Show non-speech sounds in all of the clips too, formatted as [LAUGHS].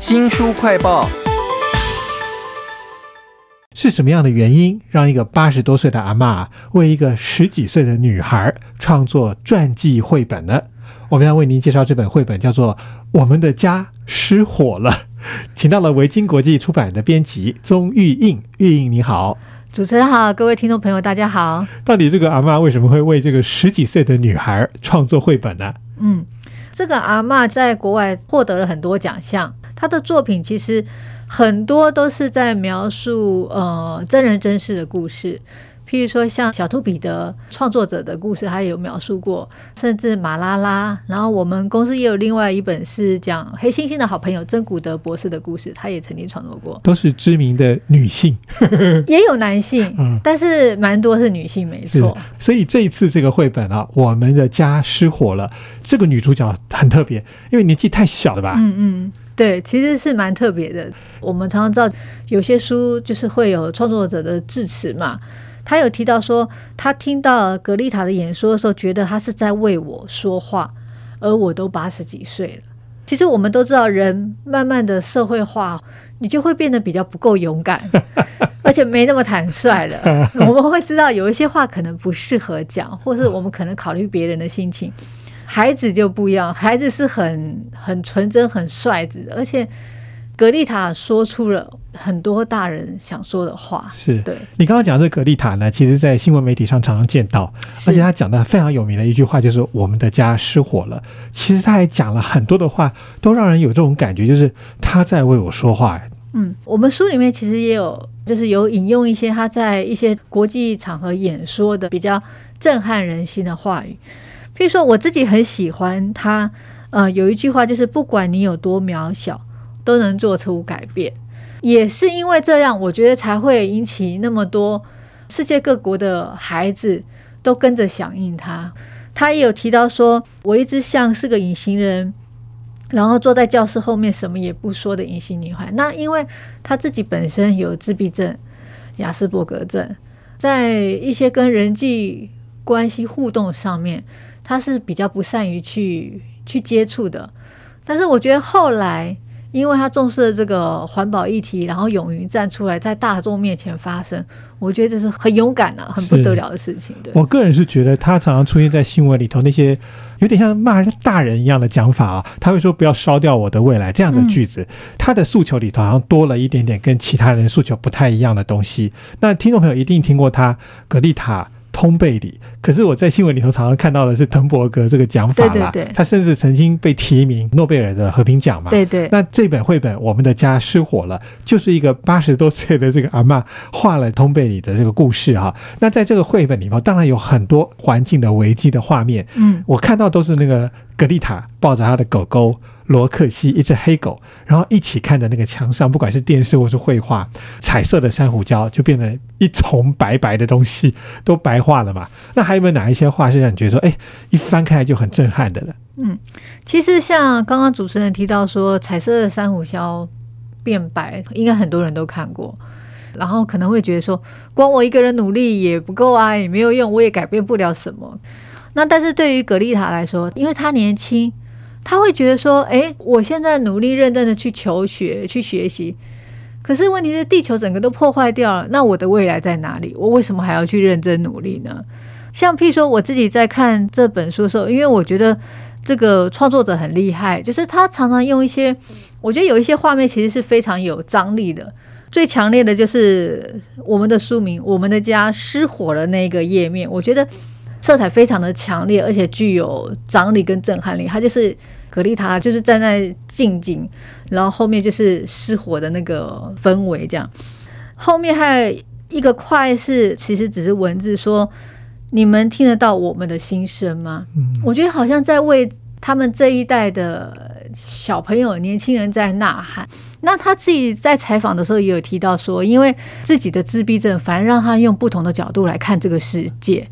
新书快报。是什么样的原因让一个八十多岁的阿嬷为一个十几岁的女孩创作传记绘本呢？我们要为您介绍这本绘本，叫做《我们的家失火了》，请到了维京国际出版的编辑宗玉印。玉印你好，主持人好，各位听众朋友大家好。到底这个阿嬷为什么会为这个十几岁的女孩创作绘本呢？嗯，这个阿嬷在国外获得了很多奖项，他的作品其实很多都是在描述呃真人真事的故事。譬如说，像小兔彼得创作者的故事，他有描述过，甚至马拉拉。然后我们公司也有另外一本是讲黑猩猩的好朋友珍古德博士的故事，他也曾经创作过。都是知名的女性，也有男性，嗯但是蛮多是女性，没错。。所以这一次这个绘本啊，我们的家失火了。这个女主角很特别，因为年纪太小了吧？嗯嗯，对，其实是蛮特别的。我们常常知道，有些书就是会有创作者的致辞嘛。他有提到说，他听到格丽塔的演说的时候，觉得他是在为我说话，而我都八十几岁了。其实我们都知道，人慢慢的社会化，你就会变得比较不够勇敢，[LAUGHS] 而且没那么坦率了。[LAUGHS] 我们会知道有一些话可能不适合讲，或是我们可能考虑别人的心情。孩子就不一样，孩子是很很纯真、很率直的，而且格丽塔说出了很多大人想说的话。是对，你刚刚讲这个格丽塔呢，其实在新闻媒体上常常见到，而且他讲的非常有名的一句话就是“我们的家失火了”。其实他还讲了很多的话，都让人有这种感觉，就是他在为我说话。嗯，我们书里面其实也有，就是有引用一些他在一些国际场合演说的比较震撼人心的话语。譬如说，我自己很喜欢他，呃，有一句话就是“不管你有多渺小，都能做出改变”。也是因为这样，我觉得才会引起那么多世界各国的孩子都跟着响应他。他也有提到说，我一直像是个隐形人，然后坐在教室后面什么也不说的隐形女孩。那因为她自己本身有自闭症、雅斯伯格症，在一些跟人际关系互动上面，她是比较不善于去去接触的。但是我觉得后来，因为他重视了这个环保议题，然后勇于站出来，在大众面前发声，我觉得这是很勇敢啊，很不得了的事情。对，我个人是觉得他常常出现在新闻里头那些有点像骂人大人一样的讲法啊，他会说不要烧掉我的未来这样的句子，他的诉求里头好像多了一点点跟其他人诉求不太一样的东西。那听众朋友一定听过他格丽塔。通贝里，可是我在新闻里头常常看到的是滕伯格这个讲法啦，对对对。他甚至曾经被提名诺贝尔的和平奖嘛。对对，那这本绘本《我们的家失火了》，就是一个八十多岁的这个阿嬷画了通贝里的这个故事哈、那在这个绘本里头，当然有很多环境的危机的画面，嗯，我看到都是那个格丽塔抱着她的狗狗罗克西，一只黑狗，然后一起看着那个墙上，不管是电视或是绘画，彩色的珊瑚礁就变得一丛白白的东西都白化了嘛。[LAUGHS] 那还有没有哪一些画是让你觉得说，哎，一翻开来就很震撼的了？嗯？其实像刚刚主持人提到说，彩色的珊瑚礁变白，应该很多人都看过。然后可能会觉得说，光我一个人努力也不够啊，也没有用，我也改变不了什么。那但是对于格丽塔来说，因为她年轻，她会觉得说，诶，我现在努力认真的去求学、去学习，可是问题是地球整个都破坏掉了，那我的未来在哪里？我为什么还要去认真努力呢？像譬如说，我自己在看这本书的时候，因为我觉得这个创作者很厉害，就是他常常用一些，我觉得有一些画面其实是非常有张力的。最强烈的就是我们的书名《我们的家失火了》那个页面，我觉得色彩非常的强烈，而且具有张力跟震撼力。它就是格丽塔，就是站在近景，然后后面就是失火的那个氛围，这样。后面还有一个快是，其实只是文字说，你们听得到我们的心声吗？嗯，我觉得好像在为他们这一代的小朋友、年轻人在呐喊。那他自己在采访的时候也有提到说，因为自己的自闭症，反而让他用不同的角度来看这个世界。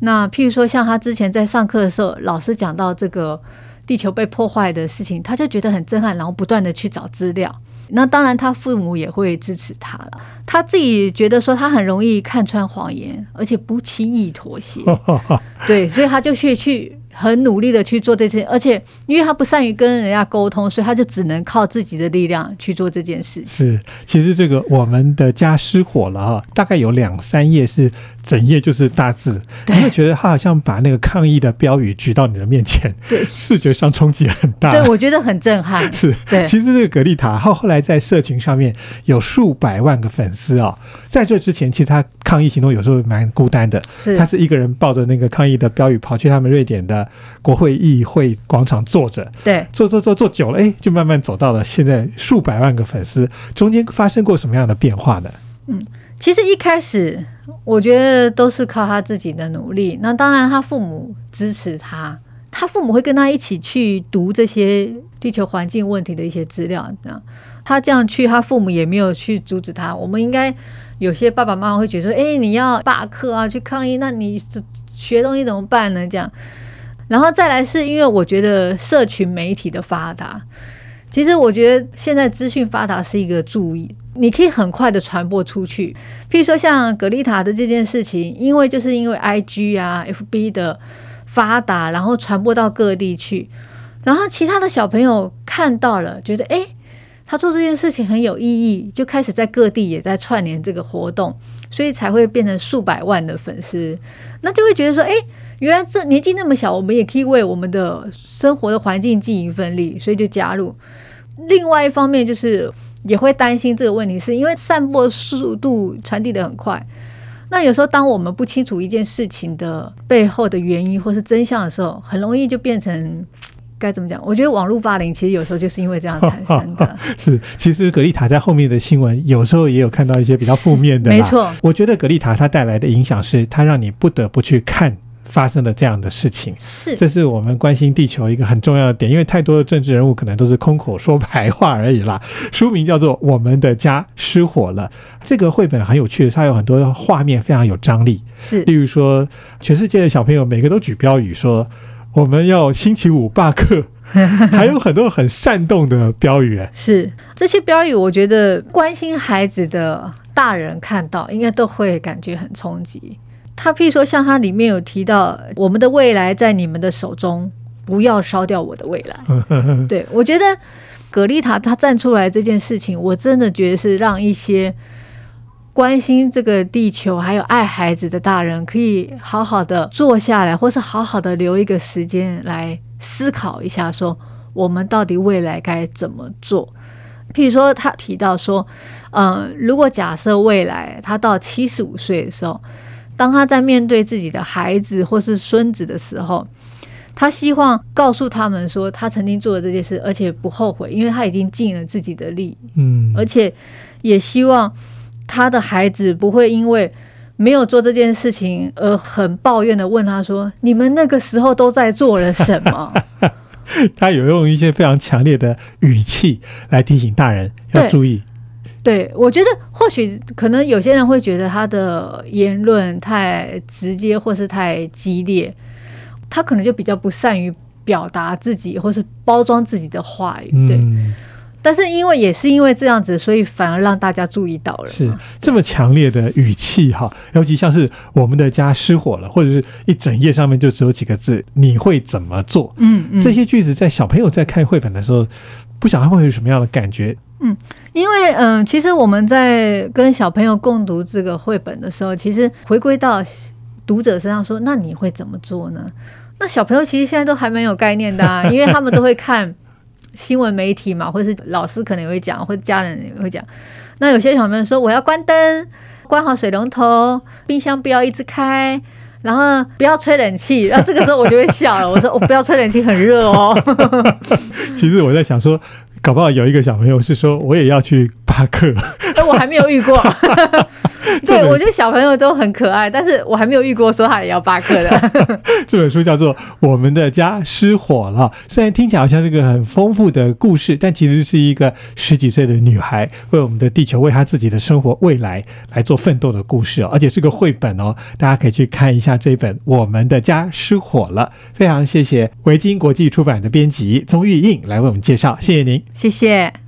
那譬如说，像他之前在上课的时候，老师讲到这个地球被破坏的事情，他就觉得很震撼，然后不断的去找资料。那当然，他父母也会支持他了。他自己觉得说，他很容易看穿谎言，而且不轻易妥协。[LAUGHS] 对，所以他就去去很努力的去做这件，而且因为他不善于跟人家沟通，所以他就只能靠自己的力量去做这件事情。是，其实这个我们的家失火了哈，大概有两三页是整页就是大字，你会觉得他好像把那个抗议的标语举到你的面前，对，视觉上冲击很大。对，我觉得很震撼。[LAUGHS] 是，对，其实这个格丽塔后后来在社群上面有数百万个粉丝哦，在这之前，其实他抗议行动有时候蛮孤单的，是他是一个人抱着那个抗议的标语跑去他们瑞典的国会议会广场坐着，对，坐坐坐坐久了，哎，就慢慢走到了现在数百万个粉丝，中间发生过什么样的变化呢？嗯，其实一开始我觉得都是靠他自己的努力，那当然他父母支持他，他父母会跟他一起去读这些地球环境问题的一些资料，这样他这样去，他父母也没有去阻止他。我们应该有些爸爸妈妈会觉得说，哎，你要罢课啊，去抗议，那你学东西怎么办呢？这样。然后再来是因为我觉得社群媒体的发达，其实我觉得现在资讯发达是一个注意，你可以很快的传播出去。譬如说像格丽塔的这件事情，因为就是因为 I G 啊、F B 的发达，然后传播到各地去，然后其他的小朋友看到了，觉得诶，他做这件事情很有意义，就开始在各地也在串联这个活动，所以才会变成数百万的粉丝，那就会觉得说，诶。原来这年纪那么小，我们也可以为我们的生活的环境尽一份力，所以就加入。另外一方面就是也会担心这个问题，是因为散播速度传递的很快。那有时候当我们不清楚一件事情的背后的原因或是真相的时候，很容易就变成该怎么讲？我觉得网络霸凌其实有时候就是因为这样产生的。是，其实格丽塔在后面的新闻有时候也有看到一些比较负面的。[LAUGHS] 没错，我觉得格丽塔它带来的影响是，它让你不得不去看。发生了这样的事情，是，这是我们关心地球一个很重要的点，因为太多的政治人物可能都是空口说白话而已啦。[LAUGHS] 书名叫做《我们的家失火了》，这个绘本很有趣的，它有很多画面非常有张力，是，例如说，全世界的小朋友每个都举标语说我们要星期五罢课，[LAUGHS] 还有很多很煽动的标语，是。这些标语，我觉得关心孩子的大人看到应该都会感觉很冲击。他譬如说，像他里面有提到，我们的未来在你们的手中，不要烧掉我的未来。[LAUGHS] 对我觉得，格丽塔她站出来这件事情，我真的觉得是让一些关心这个地球还有爱孩子的大人，可以好好的坐下来，或是好好的留一个时间来思考一下，说我们到底未来该怎么做。譬如说，他提到说，嗯，如果假设未来他到七十五岁的时候。当他在面对自己的孩子或是孙子的时候，他希望告诉他们说，他曾经做了这件事，而且不后悔，因为他已经尽了自己的力。嗯，而且也希望他的孩子不会因为没有做这件事情而很抱怨的问他说：“你们那个时候都在做了什么？” [LAUGHS] 他有用一些非常强烈的语气来提醒大人要注意。对，我觉得或许可能有些人会觉得他的言论太直接或是太激烈，他可能就比较不善于表达自己或是包装自己的话语。对，但是因为也是因为这样子，所以反而让大家注意到了。是这么强烈的语气哈，尤其像是我们的家失火了，或者是一整页上面就只有几个字，你会怎么做？嗯，这些句子在小朋友在看绘本的时候，不晓得会有什么样的感觉。嗯，因为嗯，其实我们在跟小朋友共读这个绘本的时候，其实回归到读者身上说，那你会怎么做呢？那小朋友其实现在都还蛮有概念的，啊，因为他们都会看新闻媒体嘛，或者是老师可能也会讲，或者家人也会讲。那有些小朋友说，我要关灯，关好水龙头，冰箱不要一直开，然后不要吹冷气。[LAUGHS] 那这个时候我就会笑了，我说我不要吹冷气，很热哦。[LAUGHS] 其实我在想说。搞不好有一个小朋友是说，我也要去罢课。哎，我还没有遇过。[LAUGHS] 对，我觉得小朋友都很可爱，但是我还没有遇过说他也要罢课的。[LAUGHS] 这本书叫做《我们的家失火了》，虽然听起来好像是个很丰富的故事，但其实是一个十几岁的女孩为我们的地球、为她自己的生活未来来做奋斗的故事哦，而且是个绘本哦，大家可以去看一下这本《我们的家失火了》。非常谢谢维京国际出版的编辑宗玉印来为我们介绍，谢谢您，谢谢。